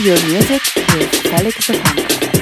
Your music with Felix the Zafanka.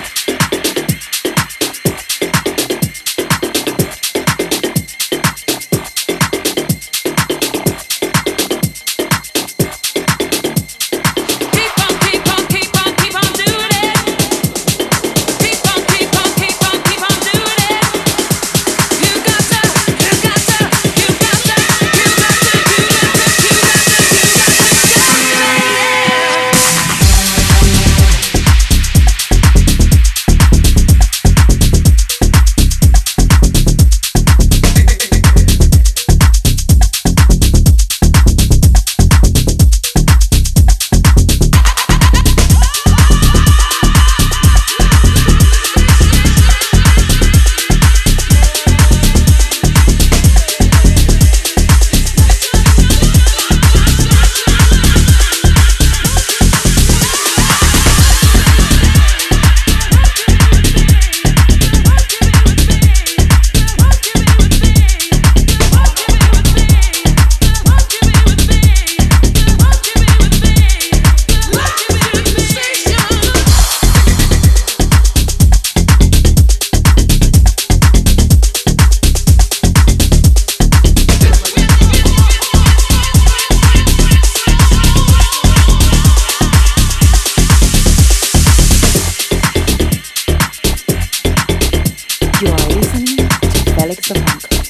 the of